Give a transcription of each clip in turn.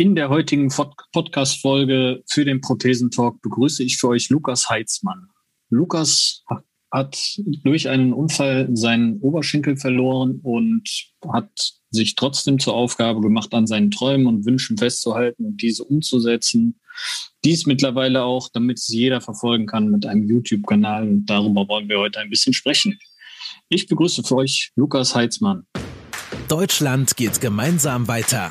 In der heutigen Podcast-Folge für den Prothesentalk begrüße ich für euch Lukas Heitzmann. Lukas hat durch einen Unfall seinen Oberschenkel verloren und hat sich trotzdem zur Aufgabe gemacht, an seinen Träumen und Wünschen festzuhalten und diese umzusetzen. Dies mittlerweile auch, damit es jeder verfolgen kann mit einem YouTube-Kanal. Und darüber wollen wir heute ein bisschen sprechen. Ich begrüße für euch Lukas Heitzmann. Deutschland geht gemeinsam weiter.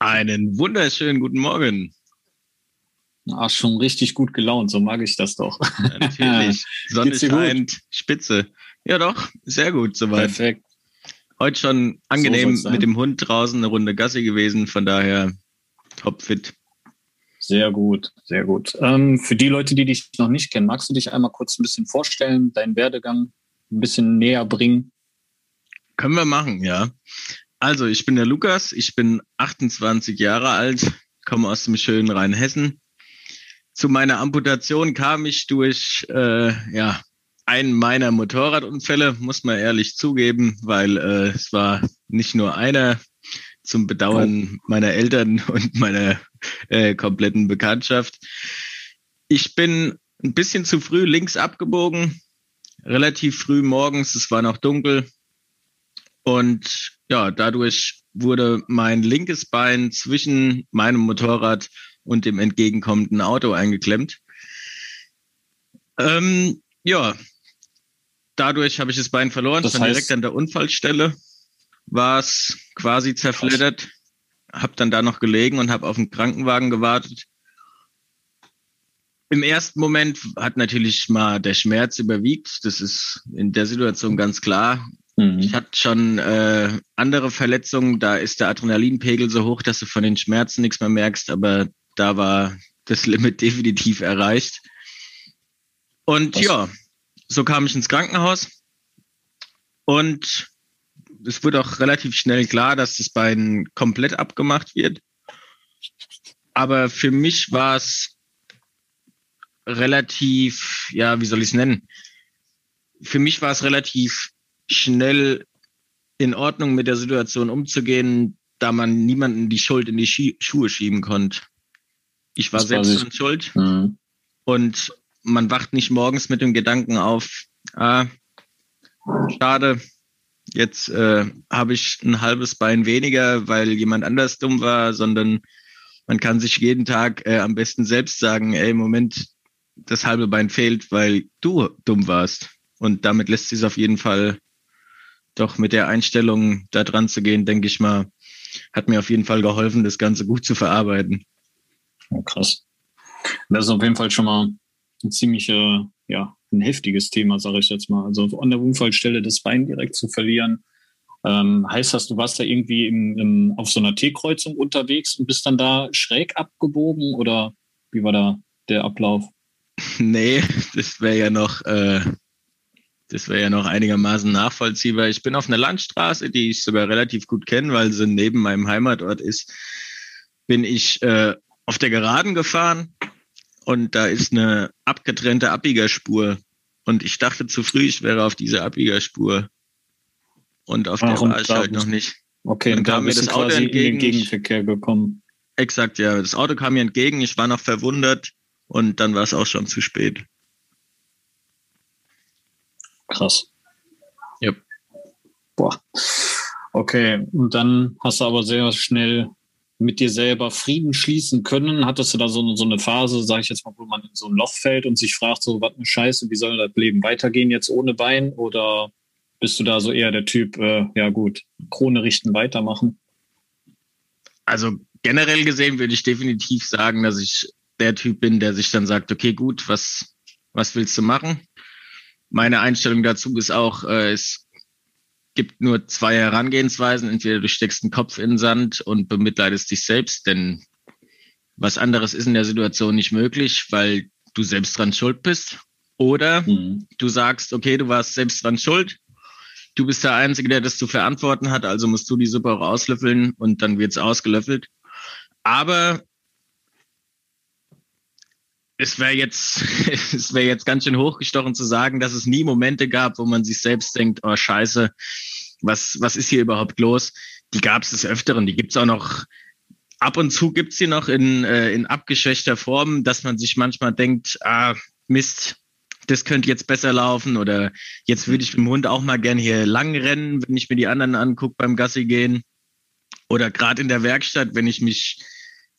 Einen wunderschönen guten Morgen. Ach, schon richtig gut gelaunt, so mag ich das doch. Ja, natürlich. Sonne scheint, spitze. Ja doch, sehr gut soweit. Perfekt. Heute schon angenehm so mit dem Hund draußen eine Runde Gassi gewesen, von daher topfit. Sehr gut, sehr gut. Ähm, für die Leute, die dich noch nicht kennen, magst du dich einmal kurz ein bisschen vorstellen, deinen Werdegang ein bisschen näher bringen? Können wir machen, ja. Also, ich bin der Lukas, ich bin 28 Jahre alt, komme aus dem schönen Rheinhessen. Zu meiner Amputation kam ich durch äh, ja, einen meiner Motorradunfälle, muss man ehrlich zugeben, weil äh, es war nicht nur einer zum Bedauern oh. meiner Eltern und meiner äh, kompletten Bekanntschaft. Ich bin ein bisschen zu früh links abgebogen, relativ früh morgens, es war noch dunkel, und ja, dadurch wurde mein linkes Bein zwischen meinem Motorrad und dem entgegenkommenden Auto eingeklemmt. Ähm, ja, dadurch habe ich das Bein verloren. Das heißt, direkt an der Unfallstelle war es quasi zerfleddert. Habe dann da noch gelegen und habe auf den Krankenwagen gewartet. Im ersten Moment hat natürlich mal der Schmerz überwiegt. Das ist in der Situation ganz klar. Mhm. Ich hatte schon äh, andere Verletzungen, da ist der Adrenalinpegel so hoch, dass du von den Schmerzen nichts mehr merkst, aber da war das Limit definitiv erreicht. Und Was? ja, so kam ich ins Krankenhaus und es wurde auch relativ schnell klar, dass das Bein komplett abgemacht wird. Aber für mich war es relativ, ja, wie soll ich es nennen? Für mich war es relativ schnell in Ordnung mit der Situation umzugehen, da man niemanden die Schuld in die Schie Schuhe schieben konnte. Ich war das selbst dran schuld mhm. und man wacht nicht morgens mit dem Gedanken auf, ah, schade, jetzt äh, habe ich ein halbes Bein weniger, weil jemand anders dumm war, sondern man kann sich jeden Tag äh, am besten selbst sagen, ey, Moment, das halbe Bein fehlt, weil du dumm warst. Und damit lässt sich es auf jeden Fall doch mit der Einstellung da dran zu gehen, denke ich mal, hat mir auf jeden Fall geholfen, das Ganze gut zu verarbeiten. Oh, krass. Das ist auf jeden Fall schon mal ein ziemlich, äh, ja, ein heftiges Thema, sage ich jetzt mal. Also an der Unfallstelle das Bein direkt zu verlieren. Ähm, heißt das, du warst da irgendwie im, im, auf so einer T-Kreuzung unterwegs und bist dann da schräg abgebogen oder wie war da der Ablauf? Nee, das wäre ja noch äh, das wäre ja noch einigermaßen nachvollziehbar. Ich bin auf einer Landstraße, die ich sogar relativ gut kenne, weil sie neben meinem Heimatort ist. Bin ich äh, auf der Geraden gefahren und da ist eine abgetrennte Abbiegerspur. Und ich dachte zu früh, ich wäre auf dieser Abbiegerspur. Und auf Ach, der war ich halt noch nicht. Okay, dann kam mir das Auto entgegen. In den Gegenverkehr gekommen. Exakt, ja. Das Auto kam mir entgegen, ich war noch verwundert und dann war es auch schon zu spät. Krass. Yep. Boah. Okay, und dann hast du aber sehr schnell mit dir selber Frieden schließen können. Hattest du da so, so eine Phase, sage ich jetzt mal, wo man in so ein Loch fällt und sich fragt, so, was eine Scheiße, wie soll das Leben weitergehen jetzt ohne Bein? Oder bist du da so eher der Typ, äh, ja gut, Krone richten, weitermachen? Also generell gesehen würde ich definitiv sagen, dass ich der Typ bin, der sich dann sagt, okay, gut, was, was willst du machen? Meine Einstellung dazu ist auch, äh, es gibt nur zwei Herangehensweisen. Entweder du steckst den Kopf in den Sand und bemitleidest dich selbst, denn Was anderes ist in der Situation nicht möglich, weil du selbst dran schuld bist. Oder mhm. du sagst, okay, du warst selbst dran schuld. Du bist der Einzige, der das zu verantworten hat, also musst du die Suppe auch auslöffeln und dann wird's ausgelöffelt. Aber es wäre jetzt, es wäre jetzt ganz schön hochgestochen zu sagen, dass es nie Momente gab, wo man sich selbst denkt, oh Scheiße, was, was ist hier überhaupt los? Die gab es des Öfteren, die gibt's auch noch, ab und zu gibt's sie noch in, äh, in abgeschwächter Form, dass man sich manchmal denkt, ah, Mist, das könnte jetzt besser laufen oder jetzt würde ich mit dem Hund auch mal gern hier lang rennen, wenn ich mir die anderen angucke beim Gassi gehen. Oder gerade in der Werkstatt, wenn ich mich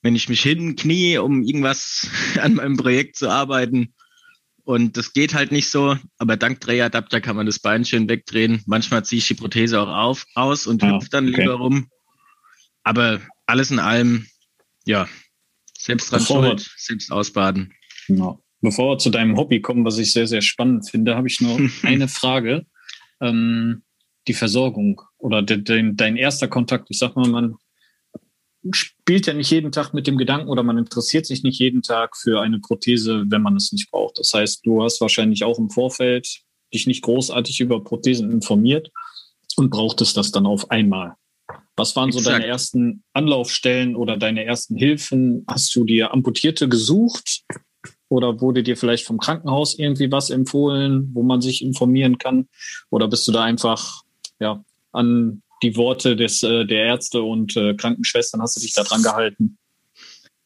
wenn ich mich hinknie, um irgendwas an meinem Projekt zu arbeiten. Und das geht halt nicht so, aber dank Drehadapter kann man das Bein schön wegdrehen. Manchmal ziehe ich die Prothese auch auf, aus und ah, hüpfe dann okay. lieber rum. Aber alles in allem, ja, selbst dran schuld, selbst ausbaden. Genau. Bevor wir zu deinem Hobby kommen, was ich sehr, sehr spannend finde, habe ich nur eine Frage. Ähm, die Versorgung oder de, de, dein erster Kontakt. Ich sag mal, man spielt ja nicht jeden Tag mit dem Gedanken oder man interessiert sich nicht jeden Tag für eine Prothese, wenn man es nicht braucht. Das heißt, du hast wahrscheinlich auch im Vorfeld dich nicht großartig über Prothesen informiert und brauchtest das dann auf einmal. Was waren Exakt. so deine ersten Anlaufstellen oder deine ersten Hilfen? Hast du dir Amputierte gesucht oder wurde dir vielleicht vom Krankenhaus irgendwie was empfohlen, wo man sich informieren kann? Oder bist du da einfach ja, an die Worte des, äh, der Ärzte und äh, Krankenschwestern hast du dich da dran gehalten?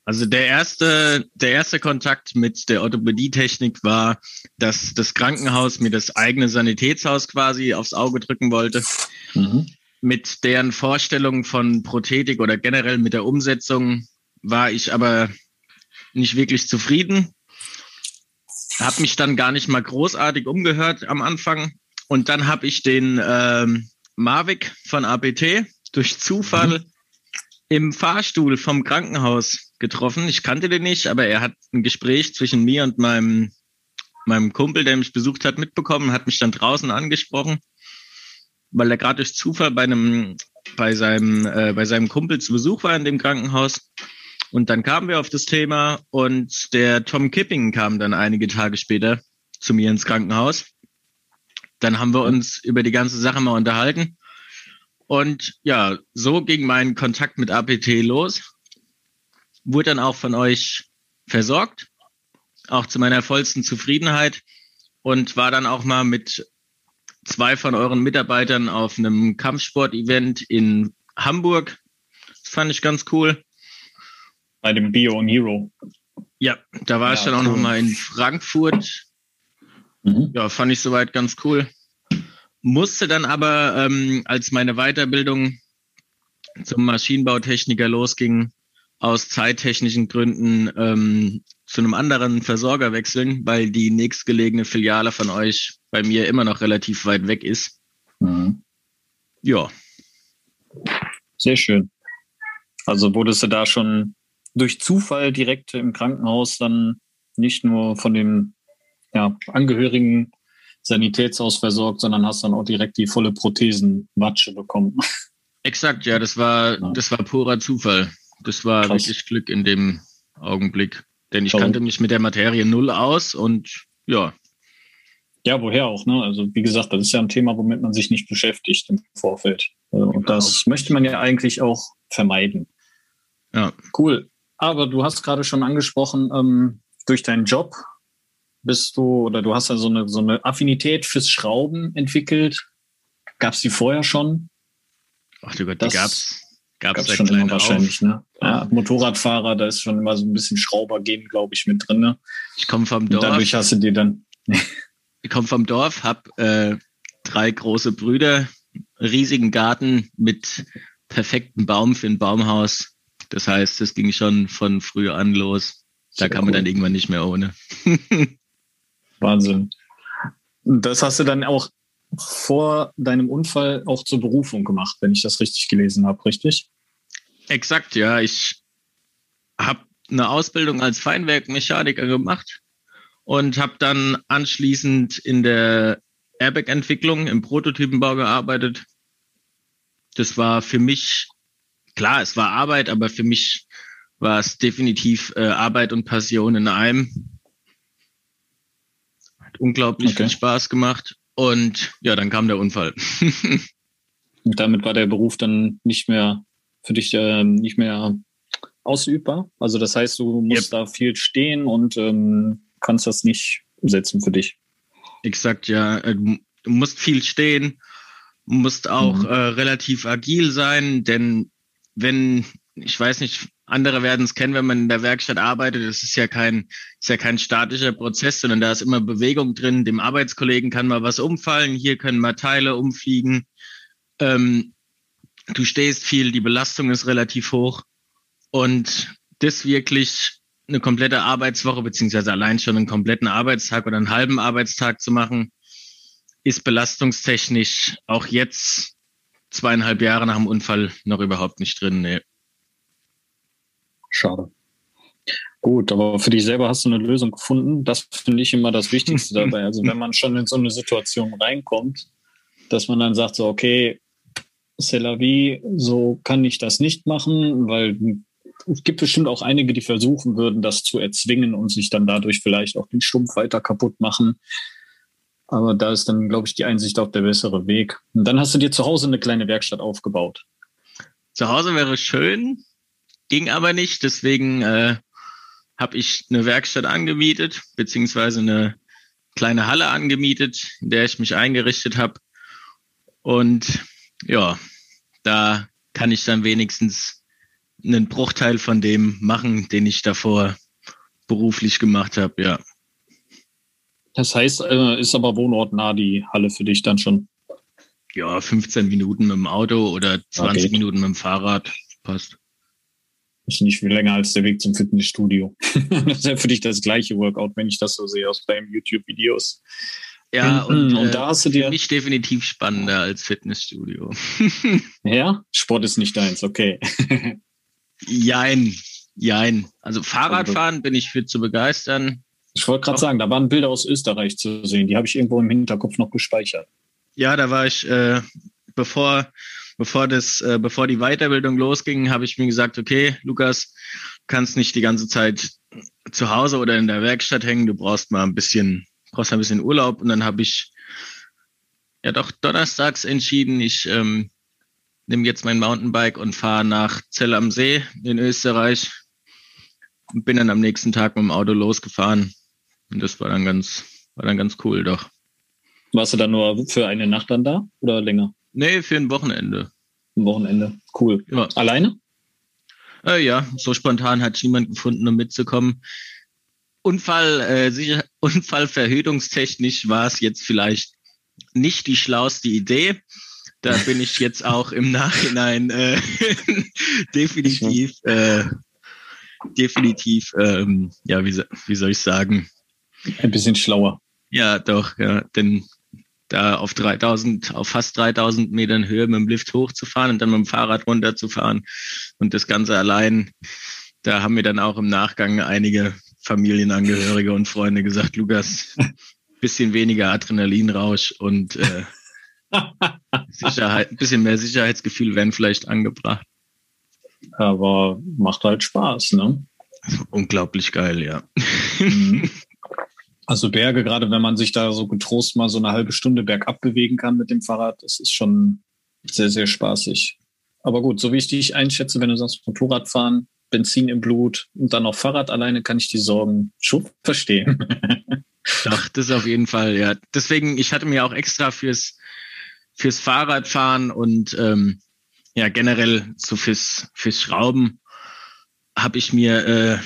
Also der erste, der erste Kontakt mit der Orthopädietechnik war, dass das Krankenhaus mir das eigene Sanitätshaus quasi aufs Auge drücken wollte. Mhm. Mit deren Vorstellung von Prothetik oder generell mit der Umsetzung war ich aber nicht wirklich zufrieden. Habe mich dann gar nicht mal großartig umgehört am Anfang. Und dann habe ich den ähm, Marvik von APT durch Zufall mhm. im Fahrstuhl vom Krankenhaus getroffen. Ich kannte den nicht, aber er hat ein Gespräch zwischen mir und meinem, meinem Kumpel, der mich besucht hat, mitbekommen, hat mich dann draußen angesprochen, weil er gerade durch Zufall bei einem, bei seinem, äh, bei seinem Kumpel zu Besuch war in dem Krankenhaus. Und dann kamen wir auf das Thema und der Tom Kipping kam dann einige Tage später zu mir ins Krankenhaus dann haben wir uns über die ganze Sache mal unterhalten. Und ja, so ging mein Kontakt mit APT los. Wurde dann auch von euch versorgt, auch zu meiner vollsten Zufriedenheit und war dann auch mal mit zwei von euren Mitarbeitern auf einem Kampfsport-Event in Hamburg. Das fand ich ganz cool. Bei dem Bio und Hero. Ja, da war ja, ich dann auch cool. noch mal in Frankfurt. Mhm. Ja, fand ich soweit ganz cool musste dann aber, ähm, als meine Weiterbildung zum Maschinenbautechniker losging, aus zeittechnischen Gründen ähm, zu einem anderen Versorger wechseln, weil die nächstgelegene Filiale von euch bei mir immer noch relativ weit weg ist. Mhm. Ja. Sehr schön. Also wurdest du da schon durch Zufall direkt im Krankenhaus dann nicht nur von den ja, Angehörigen Sanitätshaus versorgt, sondern hast dann auch direkt die volle Prothesenwatsche bekommen. Exakt, ja, das war, ja. das war purer Zufall. Das war Krass. wirklich Glück in dem Augenblick. Denn ich Warum? kannte mich mit der Materie null aus und ja. Ja, woher auch, ne? Also wie gesagt, das ist ja ein Thema, womit man sich nicht beschäftigt im Vorfeld. Und genau. das möchte man ja eigentlich auch vermeiden. Ja. Cool. Aber du hast gerade schon angesprochen, ähm, durch deinen Job bist du oder du hast ja so eine, so eine Affinität fürs Schrauben entwickelt. Gab es die vorher schon? Ach du Gott, die gab es Gab's, gab's schon immer wahrscheinlich, ne? Ja, Motorradfahrer, da ist schon immer so ein bisschen Schraubergehen, glaube ich, mit drin. Ne? Ich komme vom Dorf. Und dadurch hast du dir dann. ich komme vom Dorf, hab äh, drei große Brüder, riesigen Garten mit perfektem Baum für ein Baumhaus. Das heißt, es ging schon von früh an los. Da Sehr kann man dann irgendwann nicht mehr ohne. Wahnsinn. Das hast du dann auch vor deinem Unfall auch zur Berufung gemacht, wenn ich das richtig gelesen habe, richtig? Exakt, ja. Ich habe eine Ausbildung als Feinwerkmechaniker gemacht und habe dann anschließend in der Airbag-Entwicklung im Prototypenbau gearbeitet. Das war für mich, klar, es war Arbeit, aber für mich war es definitiv äh, Arbeit und Passion in einem. Hat unglaublich okay. viel Spaß gemacht. Und ja, dann kam der Unfall. und damit war der Beruf dann nicht mehr für dich äh, nicht mehr ausübbar. Also das heißt, du musst yep. da viel stehen und ähm, kannst das nicht umsetzen für dich. Exakt, ja. Äh, du musst viel stehen, musst auch mhm. äh, relativ agil sein, denn wenn, ich weiß nicht, andere werden es kennen, wenn man in der Werkstatt arbeitet, das ist ja kein, ist ja kein statischer Prozess, sondern da ist immer Bewegung drin. Dem Arbeitskollegen kann mal was umfallen, hier können mal Teile umfliegen. Ähm, du stehst viel, die Belastung ist relativ hoch. Und das wirklich eine komplette Arbeitswoche, beziehungsweise allein schon einen kompletten Arbeitstag oder einen halben Arbeitstag zu machen, ist belastungstechnisch auch jetzt zweieinhalb Jahre nach dem Unfall noch überhaupt nicht drin. Nee. Schade. Gut, aber für dich selber hast du eine Lösung gefunden. Das finde ich immer das Wichtigste dabei. Also wenn man schon in so eine Situation reinkommt, dass man dann sagt so, okay, c'est la vie, so kann ich das nicht machen, weil es gibt bestimmt auch einige, die versuchen würden, das zu erzwingen und sich dann dadurch vielleicht auch den Stumpf weiter kaputt machen. Aber da ist dann, glaube ich, die Einsicht auch der bessere Weg. Und dann hast du dir zu Hause eine kleine Werkstatt aufgebaut. Zu Hause wäre schön, ging aber nicht. Deswegen äh, habe ich eine Werkstatt angemietet, beziehungsweise eine kleine Halle angemietet, in der ich mich eingerichtet habe. Und ja, da kann ich dann wenigstens einen Bruchteil von dem machen, den ich davor beruflich gemacht habe, ja. Das heißt, äh, ist aber wohnortnah die Halle für dich dann schon? Ja, 15 Minuten mit dem Auto oder 20 okay. Minuten mit dem Fahrrad. Passt. Ist nicht viel länger als der Weg zum Fitnessstudio. das ist ja für dich das gleiche Workout, wenn ich das so sehe aus deinen YouTube-Videos. Ja, und, und, und da hast du dir. Nicht definitiv spannender als Fitnessstudio. ja, Sport ist nicht deins, okay. Jein, jein. Also Fahrradfahren bin ich für zu begeistern. Ich wollte gerade sagen, da waren Bilder aus Österreich zu sehen. Die habe ich irgendwo im Hinterkopf noch gespeichert. Ja, da war ich, äh, bevor, bevor das, äh, bevor die Weiterbildung losging, habe ich mir gesagt, okay, Lukas, kannst nicht die ganze Zeit zu Hause oder in der Werkstatt hängen. Du brauchst mal ein bisschen, brauchst ein bisschen Urlaub. Und dann habe ich ja doch donnerstags entschieden, ich ähm, nehme jetzt mein Mountainbike und fahre nach Zell am See in Österreich und bin dann am nächsten Tag mit dem Auto losgefahren. Und das war dann ganz, war dann ganz cool, doch. Warst du dann nur für eine Nacht dann da oder länger? Nee, für ein Wochenende. Ein Wochenende. Cool. Ja. Alleine? Äh, ja, so spontan hat niemand gefunden, um mitzukommen. Unfall, äh, sicher, Unfallverhütungstechnisch war es jetzt vielleicht nicht die schlauste Idee. Da bin ich jetzt auch im Nachhinein äh, definitiv, äh, definitiv, ähm, ja, wie, wie soll ich sagen? Ein bisschen schlauer. Ja, doch, ja, denn da auf 3000, auf fast 3000 Metern Höhe mit dem Lift hochzufahren und dann mit dem Fahrrad runterzufahren und das Ganze allein, da haben mir dann auch im Nachgang einige Familienangehörige und Freunde gesagt, Lukas, bisschen weniger Adrenalinrausch und äh, Sicherheit, ein bisschen mehr Sicherheitsgefühl wären vielleicht angebracht. Aber macht halt Spaß, ne? Unglaublich geil, ja. Mhm. Also Berge, gerade wenn man sich da so getrost mal so eine halbe Stunde bergab bewegen kann mit dem Fahrrad, das ist schon sehr, sehr spaßig. Aber gut, so wie ich dich einschätze, wenn du sagst, Motorradfahren, Benzin im Blut und dann noch Fahrrad alleine, kann ich die Sorgen schon verstehen. Doch, das auf jeden Fall, ja. Deswegen, ich hatte mir auch extra fürs fürs Fahrradfahren und ähm, ja generell so fürs fürs Schrauben habe ich mir äh,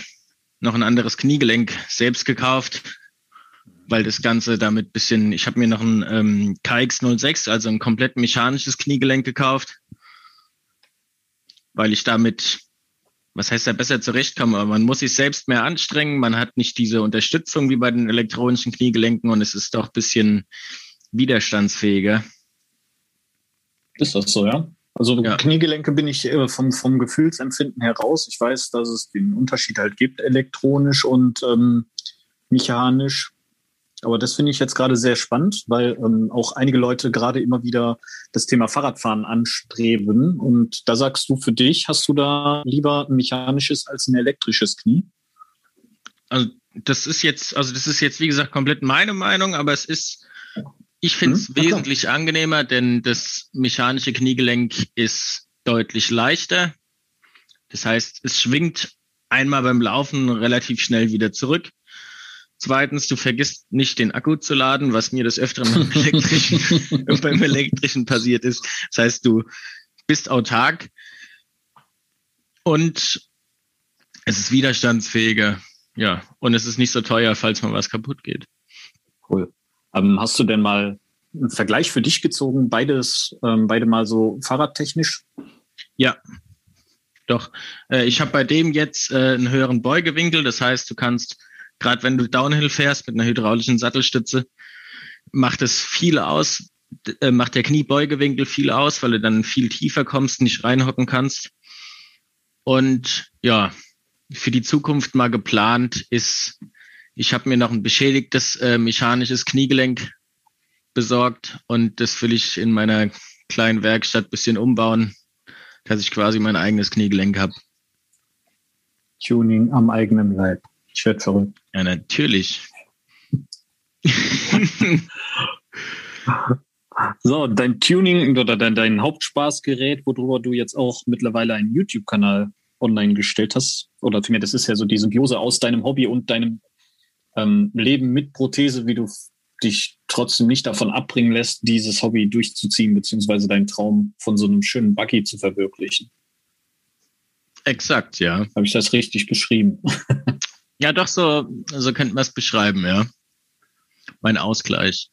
noch ein anderes Kniegelenk selbst gekauft, weil das Ganze damit bisschen, ich habe mir noch ein ähm, KX06, also ein komplett mechanisches Kniegelenk gekauft, weil ich damit, was heißt da besser zurechtkomme, aber man muss sich selbst mehr anstrengen, man hat nicht diese Unterstützung wie bei den elektronischen Kniegelenken und es ist doch bisschen widerstandsfähiger. Ist das so, ja? Also ja. Kniegelenke bin ich äh, vom, vom Gefühlsempfinden heraus. Ich weiß, dass es den Unterschied halt gibt, elektronisch und ähm, mechanisch. Aber das finde ich jetzt gerade sehr spannend, weil ähm, auch einige Leute gerade immer wieder das Thema Fahrradfahren anstreben. Und da sagst du für dich, hast du da lieber ein mechanisches als ein elektrisches Knie? Also das ist jetzt, also das ist jetzt wie gesagt komplett meine Meinung, aber es ist, ich finde es hm, wesentlich klar. angenehmer, denn das mechanische Kniegelenk ist deutlich leichter. Das heißt, es schwingt einmal beim Laufen relativ schnell wieder zurück. Zweitens, du vergisst nicht den Akku zu laden, was mir des Öfteren beim elektrischen, beim elektrischen passiert ist. Das heißt, du bist autark und es ist widerstandsfähiger. Ja, und es ist nicht so teuer, falls mal was kaputt geht. Cool. Ähm, hast du denn mal einen Vergleich für dich gezogen? Beides, ähm, beide mal so fahrradtechnisch? Ja, doch. Äh, ich habe bei dem jetzt äh, einen höheren Beugewinkel. Das heißt, du kannst gerade wenn du Downhill fährst mit einer hydraulischen Sattelstütze, macht es viel aus, äh, macht der Kniebeugewinkel viel aus, weil du dann viel tiefer kommst, nicht reinhocken kannst. Und ja, für die Zukunft mal geplant ist, ich habe mir noch ein beschädigtes äh, mechanisches Kniegelenk besorgt und das will ich in meiner kleinen Werkstatt bisschen umbauen, dass ich quasi mein eigenes Kniegelenk habe. Tuning am eigenen Leib. Ich werde verrückt. Ja, natürlich. so, dein Tuning oder dein, dein Hauptspaßgerät, worüber du jetzt auch mittlerweile einen YouTube-Kanal online gestellt hast, oder vielmehr, das ist ja so die Symbiose aus deinem Hobby und deinem ähm, Leben mit Prothese, wie du dich trotzdem nicht davon abbringen lässt, dieses Hobby durchzuziehen, beziehungsweise deinen Traum von so einem schönen Buggy zu verwirklichen. Exakt, ja. Habe ich das richtig beschrieben? Ja, doch, so, so könnte man es beschreiben, ja. Mein Ausgleich.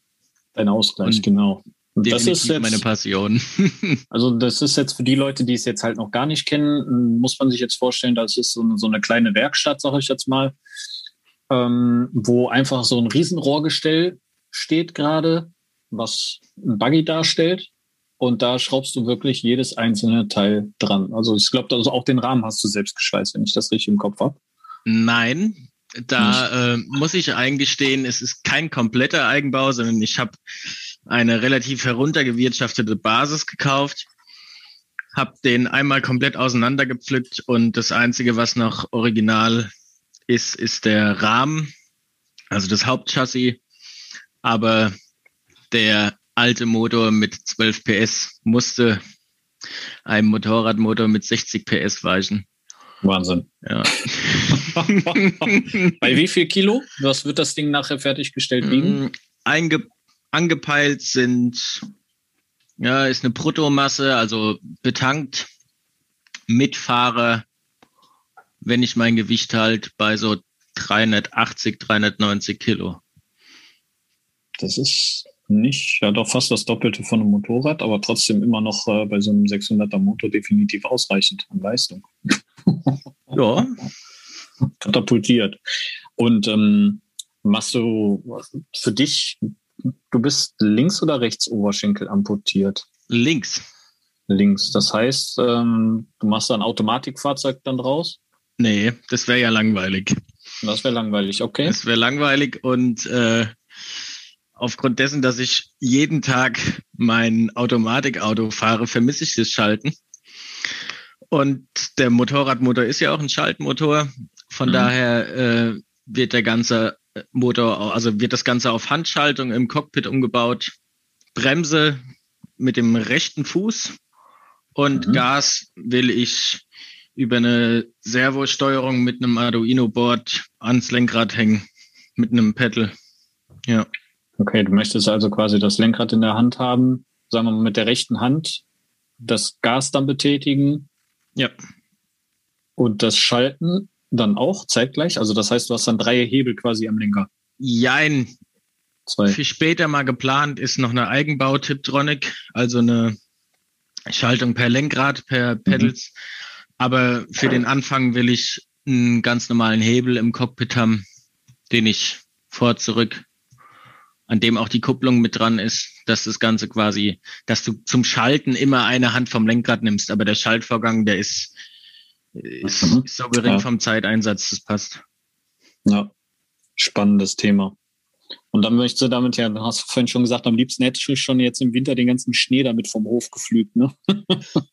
Dein Ausgleich, Und genau. Und das ist jetzt, meine Passion. also das ist jetzt für die Leute, die es jetzt halt noch gar nicht kennen, muss man sich jetzt vorstellen, das ist so eine, so eine kleine Werkstatt, sage ich jetzt mal, ähm, wo einfach so ein Riesenrohrgestell steht gerade, was ein Buggy darstellt. Und da schraubst du wirklich jedes einzelne Teil dran. Also ich glaube, also auch den Rahmen hast du selbst geschweißt, wenn ich das richtig im Kopf habe. Nein, da äh, muss ich eingestehen, es ist kein kompletter Eigenbau, sondern ich habe eine relativ heruntergewirtschaftete Basis gekauft, habe den einmal komplett auseinandergepflückt und das Einzige, was noch original ist, ist der Rahmen, also das Hauptchassis. Aber der alte Motor mit 12 PS musste einem Motorradmotor mit 60 PS weichen. Wahnsinn. Ja. Bei wie viel Kilo? Was wird das Ding nachher fertiggestellt wiegen? Mm, einge angepeilt sind, ja, ist eine Bruttomasse, also betankt Mitfahrer, wenn ich mein Gewicht halt bei so 380, 390 Kilo. Das ist nicht, ja doch fast das Doppelte von einem Motorrad, aber trotzdem immer noch äh, bei so einem 600er Motor definitiv ausreichend an Leistung. ja. Katapultiert. Und ähm, machst du für dich, du bist links oder rechts Oberschenkel amputiert? Links. Links. Das heißt, ähm, du machst da ein Automatikfahrzeug dann draus? Nee, das wäre ja langweilig. Das wäre langweilig, okay. Das wäre langweilig und äh, aufgrund dessen, dass ich jeden Tag mein Automatikauto fahre, vermisse ich das Schalten. Und der Motorradmotor ist ja auch ein Schaltmotor. Von mhm. daher äh, wird der ganze Motor, also wird das Ganze auf Handschaltung im Cockpit umgebaut. Bremse mit dem rechten Fuß und mhm. Gas will ich über eine Servosteuerung mit einem Arduino-Board ans Lenkrad hängen, mit einem Pedal. Ja. Okay, du möchtest also quasi das Lenkrad in der Hand haben, sagen wir mal mit der rechten Hand das Gas dann betätigen. Ja. Und das Schalten dann auch zeitgleich. Also das heißt, du hast dann drei Hebel quasi am Lenker. Jein. Zwei. Für später mal geplant ist noch eine Eigenbau-Tiptronic, also eine Schaltung per Lenkrad, per mhm. Pedals. Mhm. Aber für den Anfang will ich einen ganz normalen Hebel im Cockpit haben, den ich vor, zurück an dem auch die Kupplung mit dran ist, dass das Ganze quasi, dass du zum Schalten immer eine Hand vom Lenkrad nimmst, aber der Schaltvorgang, der ist, ist, mhm. ist so gering ja. vom Zeiteinsatz, das passt. Ja, spannendes Thema. Und dann möchtest du damit ja, hast du vorhin schon gesagt, am liebsten hättest du schon jetzt im Winter den ganzen Schnee damit vom Hof geflügt, ne?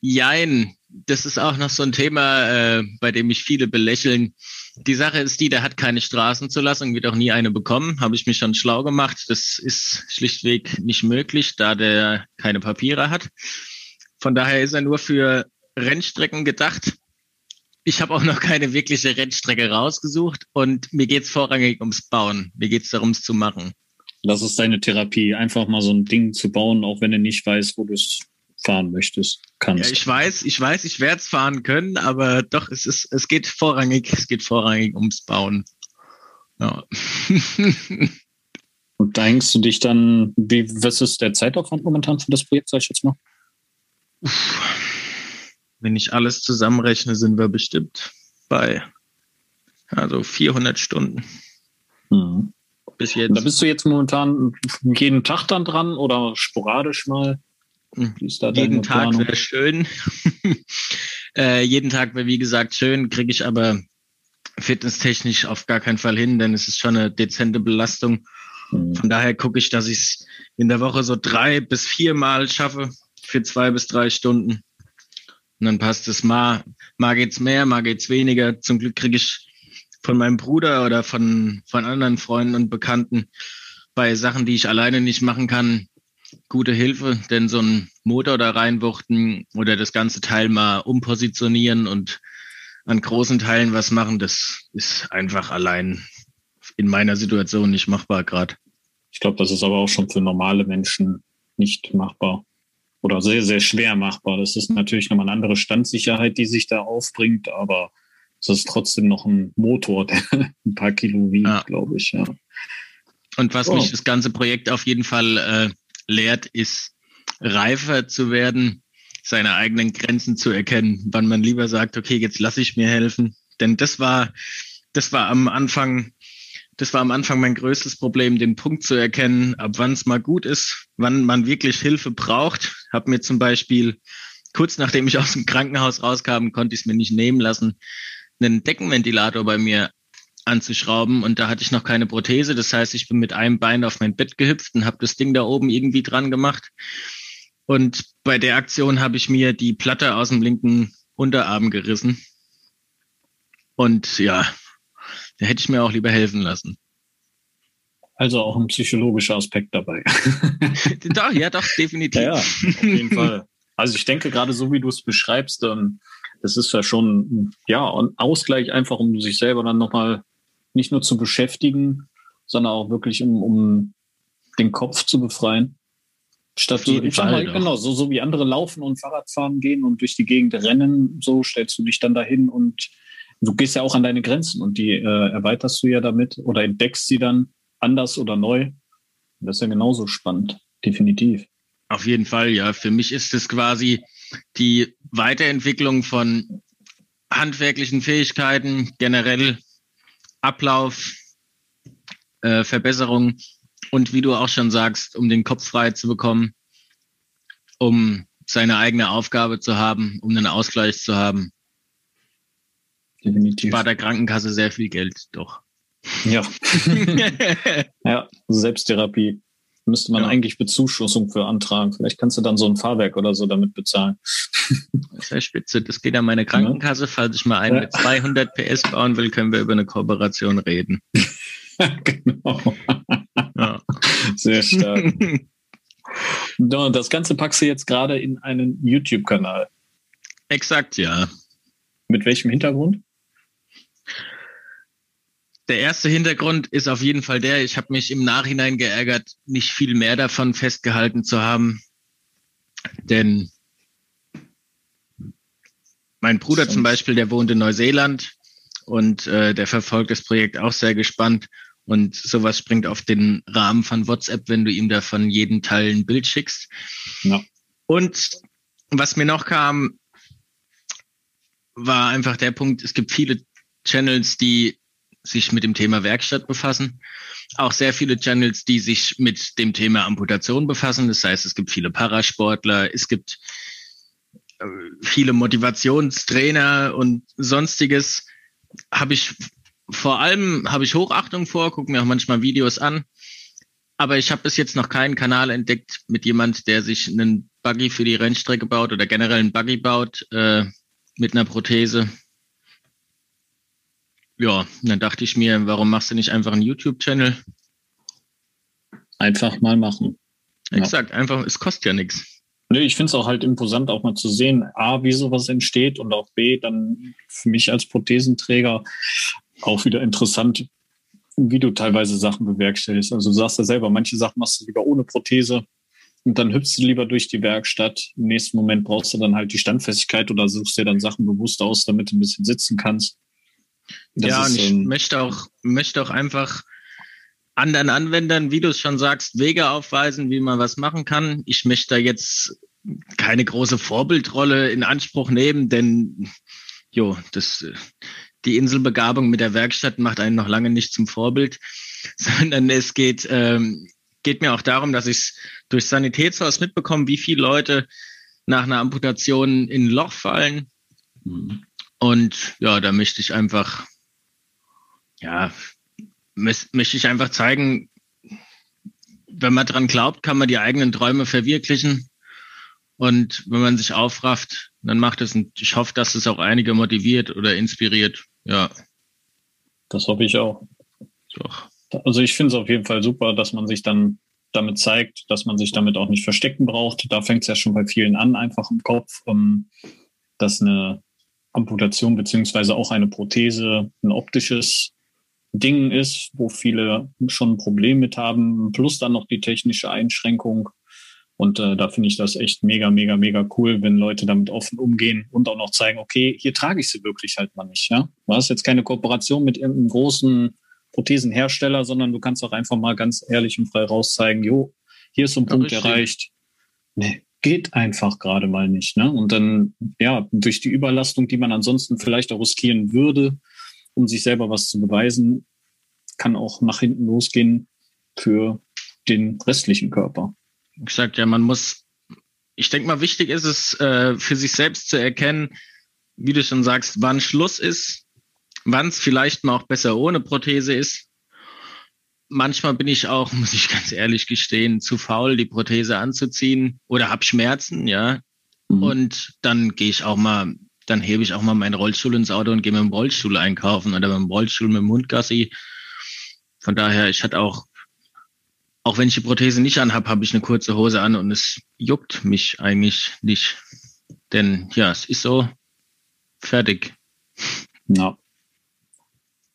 Jein, das ist auch noch so ein Thema, äh, bei dem mich viele belächeln. Die Sache ist die, der hat keine Straßenzulassung, wird auch nie eine bekommen. Habe ich mich schon schlau gemacht. Das ist schlichtweg nicht möglich, da der keine Papiere hat. Von daher ist er nur für Rennstrecken gedacht. Ich habe auch noch keine wirkliche Rennstrecke rausgesucht und mir geht's vorrangig ums Bauen. Mir geht's darum, es zu machen. Das ist deine Therapie, einfach mal so ein Ding zu bauen, auch wenn du nicht weißt, wo du es fahren möchtest, kannst. Ja, ich weiß, ich weiß, ich werde es fahren können, aber doch, es ist, es geht vorrangig, es geht vorrangig ums Bauen. Ja. Und denkst du dich dann, wie, was ist der Zeitaufwand momentan für das Projekt, sag ich jetzt mal? Wenn ich alles zusammenrechne, sind wir bestimmt bei also 400 Stunden. Mhm. Bis jetzt. Da bist du jetzt momentan jeden Tag dann dran oder sporadisch mal? Hm, jeden Tag wäre schön. äh, jeden Tag wäre wie gesagt schön, kriege ich aber fitnesstechnisch auf gar keinen Fall hin, denn es ist schon eine dezente Belastung. Mhm. Von daher gucke ich, dass ich es in der Woche so drei bis vier Mal schaffe für zwei bis drei Stunden. Und dann passt es mal, mal geht's mehr, mal geht's weniger. Zum Glück kriege ich von meinem Bruder oder von, von anderen Freunden und Bekannten bei Sachen, die ich alleine nicht machen kann, gute Hilfe, denn so ein Motor da reinwuchten oder das ganze Teil mal umpositionieren und an großen Teilen was machen, das ist einfach allein in meiner Situation nicht machbar gerade. Ich glaube, das ist aber auch schon für normale Menschen nicht machbar oder sehr, sehr schwer machbar. Das ist natürlich nochmal eine andere Standsicherheit, die sich da aufbringt, aber es ist trotzdem noch ein Motor, der ein paar Kilo wiegt, ja. glaube ich. Ja. Und was oh. mich das ganze Projekt auf jeden Fall äh, lehrt, ist reifer zu werden, seine eigenen Grenzen zu erkennen, wann man lieber sagt, okay, jetzt lasse ich mir helfen. Denn das war, das war am Anfang, das war am Anfang mein größtes Problem, den Punkt zu erkennen, ab wann es mal gut ist, wann man wirklich Hilfe braucht. Hab mir zum Beispiel kurz nachdem ich aus dem Krankenhaus rauskam, konnte ich es mir nicht nehmen lassen, einen Deckenventilator bei mir anzuschrauben und da hatte ich noch keine Prothese. Das heißt, ich bin mit einem Bein auf mein Bett gehüpft und habe das Ding da oben irgendwie dran gemacht. Und bei der Aktion habe ich mir die Platte aus dem linken Unterarm gerissen. Und ja, da hätte ich mir auch lieber helfen lassen. Also auch ein psychologischer Aspekt dabei. doch, ja, doch, definitiv. Ja, ja, auf jeden Fall. Also ich denke gerade so, wie du es beschreibst, ähm, das ist ja schon ja ein Ausgleich einfach, um sich selber dann nochmal nicht nur zu beschäftigen, sondern auch wirklich um, um den Kopf zu befreien. Statt so, mal, genau, so, so wie andere laufen und Fahrradfahren gehen und durch die Gegend rennen, so stellst du dich dann dahin und du gehst ja auch an deine Grenzen und die äh, erweiterst du ja damit oder entdeckst sie dann anders oder neu. Das ist ja genauso spannend, definitiv. Auf jeden Fall, ja. Für mich ist es quasi die Weiterentwicklung von handwerklichen Fähigkeiten, generell Ablauf, äh, Verbesserung und wie du auch schon sagst, um den Kopf frei zu bekommen, um seine eigene Aufgabe zu haben, um einen Ausgleich zu haben. Definitiv. War der Krankenkasse sehr viel Geld, doch. Ja. ja, Selbsttherapie. Müsste man ja. eigentlich Bezuschussung für antragen. Vielleicht kannst du dann so ein Fahrwerk oder so damit bezahlen. Das wäre spitze. Das geht an meine Krankenkasse. Falls ich mal einen ja. mit 200 PS bauen will, können wir über eine Kooperation reden. genau. Ja. Sehr stark. das Ganze packst du jetzt gerade in einen YouTube-Kanal. Exakt, ja. Mit welchem Hintergrund? Der erste Hintergrund ist auf jeden Fall der, ich habe mich im Nachhinein geärgert, nicht viel mehr davon festgehalten zu haben. Denn mein Bruder zum Beispiel, der wohnt in Neuseeland und äh, der verfolgt das Projekt auch sehr gespannt. Und sowas springt auf den Rahmen von WhatsApp, wenn du ihm da von jedem Teil ein Bild schickst. Ja. Und was mir noch kam, war einfach der Punkt, es gibt viele Channels, die sich mit dem Thema Werkstatt befassen. Auch sehr viele Channels, die sich mit dem Thema Amputation befassen. Das heißt, es gibt viele Parasportler, es gibt äh, viele Motivationstrainer und sonstiges. Habe ich vor allem habe ich Hochachtung vor, gucke mir auch manchmal Videos an. Aber ich habe bis jetzt noch keinen Kanal entdeckt mit jemand, der sich einen Buggy für die Rennstrecke baut oder generell einen Buggy baut äh, mit einer Prothese. Ja, dann dachte ich mir, warum machst du nicht einfach einen YouTube-Channel? Einfach mal machen. Exakt, ja. einfach, es kostet ja nichts. Nee, ich finde es auch halt imposant, auch mal zu sehen, A, wie sowas entsteht und auch B, dann für mich als Prothesenträger auch wieder interessant, wie du teilweise Sachen bewerkstelligst. Also du sagst ja selber, manche Sachen machst du lieber ohne Prothese und dann hüpfst du lieber durch die Werkstatt. Im nächsten Moment brauchst du dann halt die Standfestigkeit oder suchst dir dann Sachen bewusst aus, damit du ein bisschen sitzen kannst. Das ja, und ich ähm, möchte auch, möchte auch einfach anderen Anwendern, wie du es schon sagst, Wege aufweisen, wie man was machen kann. Ich möchte da jetzt keine große Vorbildrolle in Anspruch nehmen, denn jo, das, die Inselbegabung mit der Werkstatt macht einen noch lange nicht zum Vorbild, sondern es geht, ähm, geht mir auch darum, dass ich durch Sanitätshaus mitbekomme, wie viele Leute nach einer Amputation in ein Loch fallen. Mhm. Und ja, da möchte ich einfach, ja, möchte ich einfach zeigen, wenn man dran glaubt, kann man die eigenen Träume verwirklichen. Und wenn man sich aufrafft, dann macht es, und ich hoffe, dass es auch einige motiviert oder inspiriert. Ja. Das hoffe ich auch. Doch. Also ich finde es auf jeden Fall super, dass man sich dann damit zeigt, dass man sich damit auch nicht verstecken braucht. Da fängt es ja schon bei vielen an, einfach im Kopf, um, dass eine Amputation beziehungsweise auch eine Prothese ein optisches Ding ist, wo viele schon ein Problem mit haben, plus dann noch die technische Einschränkung. Und äh, da finde ich das echt mega, mega, mega cool, wenn Leute damit offen umgehen und auch noch zeigen, okay, hier trage ich sie wirklich halt mal nicht. Ja, du hast jetzt keine Kooperation mit irgendeinem großen Prothesenhersteller, sondern du kannst auch einfach mal ganz ehrlich und frei rauszeigen, jo, hier ist so ein ja, Punkt richtig. erreicht. Nee, geht einfach gerade mal nicht. Ne? Und dann, ja, durch die Überlastung, die man ansonsten vielleicht auch riskieren würde, um sich selber was zu beweisen, kann auch nach hinten losgehen für den restlichen Körper. Ich sag ja, man muss, ich denke mal, wichtig ist es, äh, für sich selbst zu erkennen, wie du schon sagst, wann Schluss ist, wann es vielleicht mal auch besser ohne Prothese ist. Manchmal bin ich auch, muss ich ganz ehrlich gestehen, zu faul, die Prothese anzuziehen oder hab Schmerzen, ja. Mhm. Und dann gehe ich auch mal dann hebe ich auch mal meinen Rollstuhl ins Auto und gehe mit dem Rollstuhl einkaufen oder mit dem Rollstuhl mit dem Hundgassi. Von daher, ich hatte auch, auch wenn ich die Prothese nicht anhab, habe ich eine kurze Hose an und es juckt mich eigentlich nicht. Denn ja, es ist so fertig. Ja.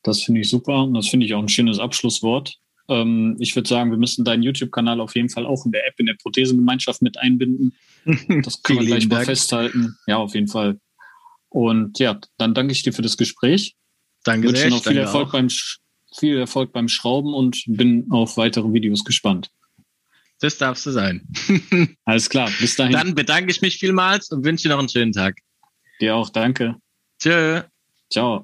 Das finde ich super und das finde ich auch ein schönes Abschlusswort. Ähm, ich würde sagen, wir müssen deinen YouTube-Kanal auf jeden Fall auch in der App, in der Prothesengemeinschaft mit einbinden. Das können wir gleich mal festhalten. Ja, auf jeden Fall. Und ja, dann danke ich dir für das Gespräch. Danke sehr. Wünsche noch viel Erfolg, beim, viel Erfolg beim Schrauben und bin auf weitere Videos gespannt. Das darfst du sein. Alles klar, bis dahin. Dann bedanke ich mich vielmals und wünsche dir noch einen schönen Tag. Dir auch, danke. Tschö. Ciao.